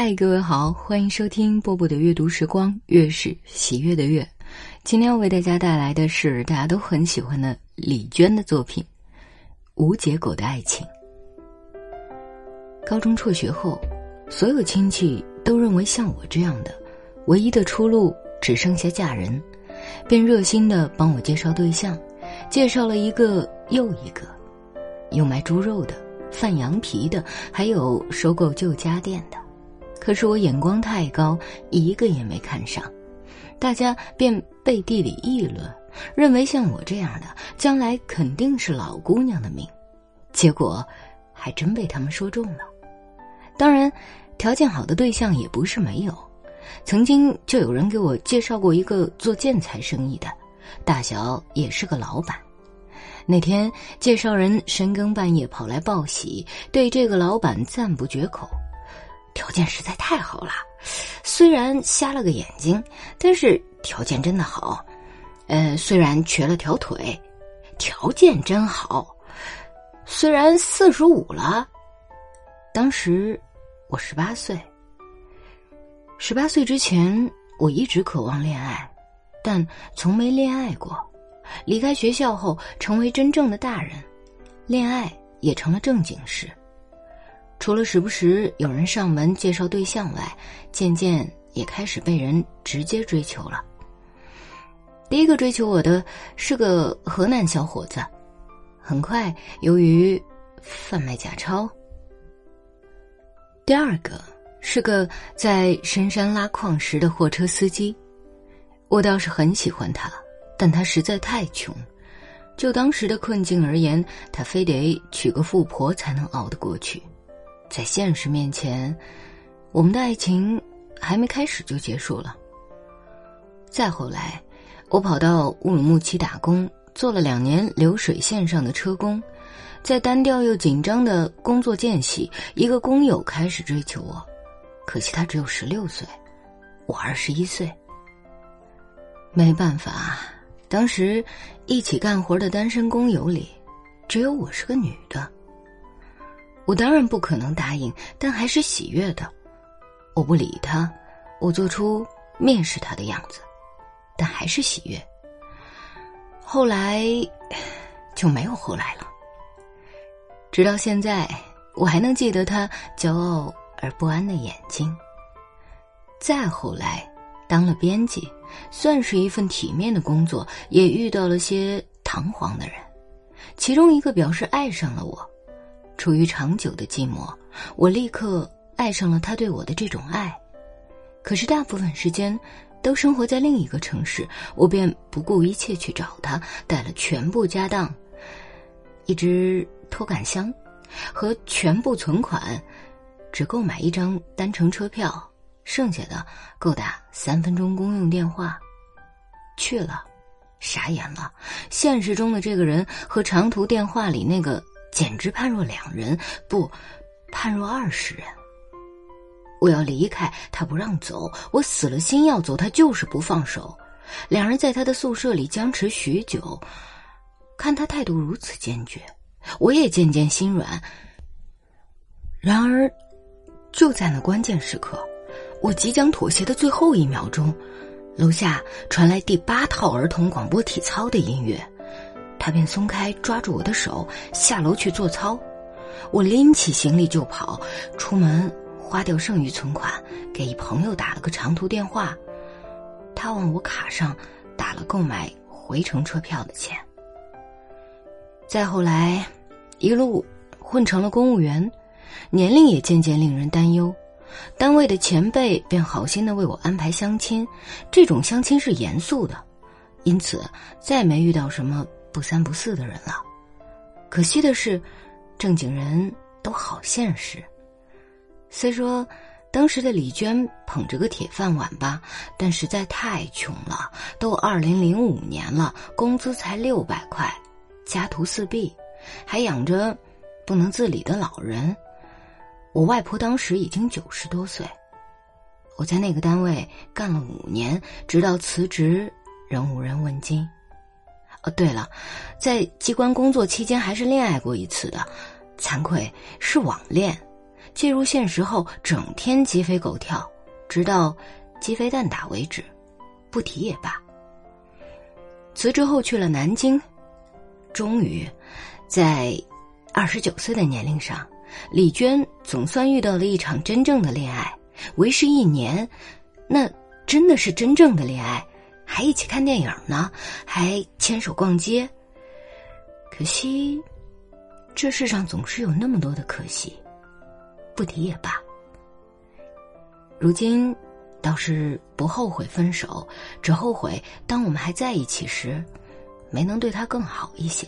嗨，各位好，欢迎收听波波的阅读时光，月是喜悦的月。今天要为大家带来的是大家都很喜欢的李娟的作品《无结果的爱情》。高中辍学后，所有亲戚都认为像我这样的，唯一的出路只剩下嫁人，便热心的帮我介绍对象，介绍了一个又一个，有卖猪肉的、贩羊皮的，还有收购旧家电的。可是我眼光太高，一个也没看上，大家便背地里议论，认为像我这样的将来肯定是老姑娘的命。结果，还真被他们说中了。当然，条件好的对象也不是没有，曾经就有人给我介绍过一个做建材生意的，大小也是个老板。那天介绍人深更半夜跑来报喜，对这个老板赞不绝口。条件实在太好了，虽然瞎了个眼睛，但是条件真的好。呃，虽然瘸了条腿，条件真好。虽然四十五了，当时我十八岁。十八岁之前，我一直渴望恋爱，但从没恋爱过。离开学校后，成为真正的大人，恋爱也成了正经事。除了时不时有人上门介绍对象外，渐渐也开始被人直接追求了。第一个追求我的是个河南小伙子，很快由于贩卖假钞。第二个是个在深山拉矿石的货车司机，我倒是很喜欢他，但他实在太穷，就当时的困境而言，他非得娶个富婆才能熬得过去。在现实面前，我们的爱情还没开始就结束了。再后来，我跑到乌鲁木齐打工，做了两年流水线上的车工。在单调又紧张的工作间隙，一个工友开始追求我，可惜他只有十六岁，我二十一岁。没办法，当时一起干活的单身工友里，只有我是个女的。我当然不可能答应，但还是喜悦的。我不理他，我做出蔑视他的样子，但还是喜悦。后来就没有后来了。直到现在，我还能记得他骄傲而不安的眼睛。再后来，当了编辑，算是一份体面的工作，也遇到了些堂皇的人，其中一个表示爱上了我。处于长久的寂寞，我立刻爱上了他对我的这种爱。可是大部分时间都生活在另一个城市，我便不顾一切去找他，带了全部家当，一只拖杆箱和全部存款，只够买一张单程车票，剩下的够打三分钟公用电话。去了，傻眼了。现实中的这个人和长途电话里那个。简直判若两人，不，判若二十人。我要离开，他不让走；我死了心要走，他就是不放手。两人在他的宿舍里僵持许久，看他态度如此坚决，我也渐渐心软。然而，就在那关键时刻，我即将妥协的最后一秒钟，楼下传来第八套儿童广播体操的音乐。他便松开抓住我的手，下楼去做操。我拎起行李就跑，出门花掉剩余存款，给朋友打了个长途电话。他往我卡上打了购买回程车票的钱。再后来，一路混成了公务员，年龄也渐渐令人担忧。单位的前辈便好心的为我安排相亲，这种相亲是严肃的，因此再没遇到什么。不三不四的人了，可惜的是，正经人都好现实。虽说当时的李娟捧着个铁饭碗吧，但实在太穷了。都二零零五年了，工资才六百块，家徒四壁，还养着不能自理的老人。我外婆当时已经九十多岁。我在那个单位干了五年，直到辞职，仍无人问津。对了，在机关工作期间还是恋爱过一次的，惭愧是网恋，进入现实后，整天鸡飞狗跳，直到鸡飞蛋打为止，不提也罢。辞职后去了南京，终于，在二十九岁的年龄上，李娟总算遇到了一场真正的恋爱。为时一年，那真的是真正的恋爱，还一起看电影呢，还牵手逛街。可惜，这世上总是有那么多的可惜，不提也罢。如今。倒是不后悔分手，只后悔当我们还在一起时，没能对他更好一些。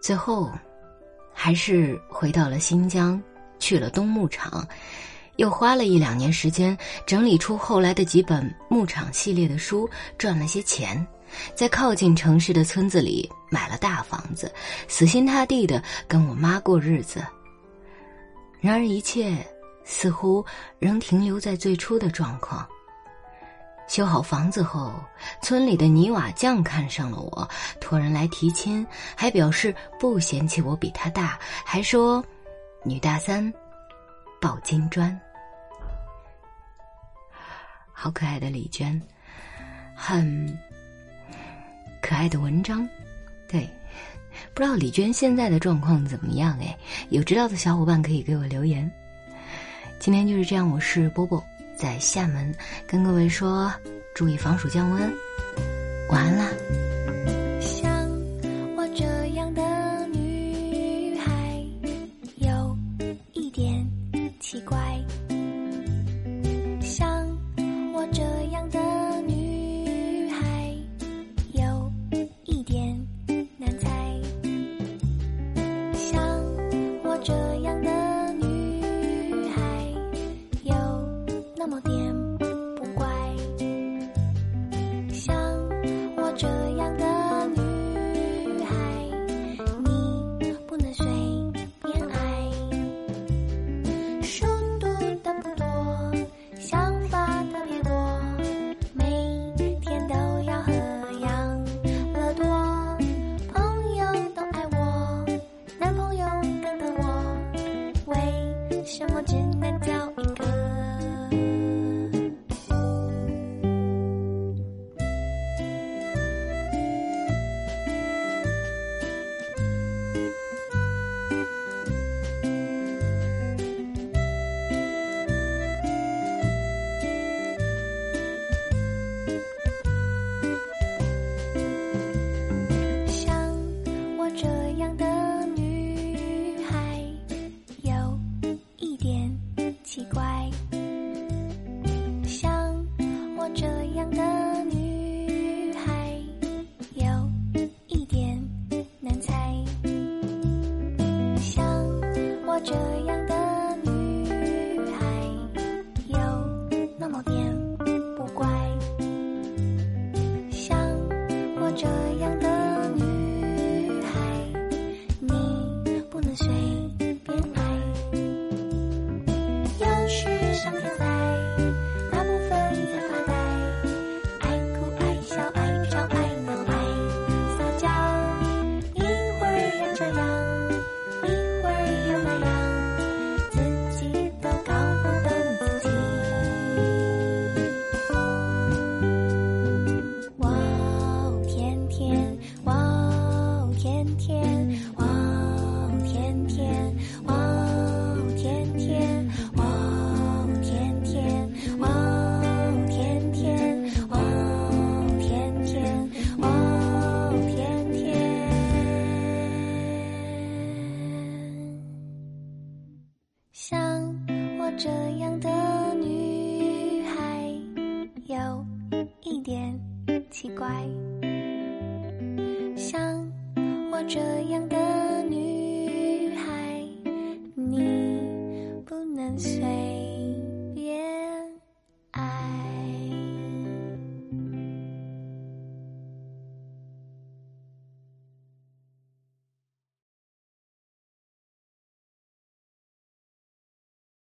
最后，还是回到了新疆，去了冬牧场，又花了一两年时间整理出后来的几本牧场系列的书，赚了些钱，在靠近城市的村子里买了大房子，死心塌地的跟我妈过日子。然而一切。似乎仍停留在最初的状况。修好房子后，村里的泥瓦匠看上了我，托人来提亲，还表示不嫌弃我比他大，还说女大三抱金砖。好可爱的李娟，很可爱的文章，对，不知道李娟现在的状况怎么样？哎，有知道的小伙伴可以给我留言。今天就是这样，我是波波，在厦门跟各位说，注意防暑降温，晚安啦。这样的女孩有一点奇怪像我这样的女孩有一点难猜像我这样的 say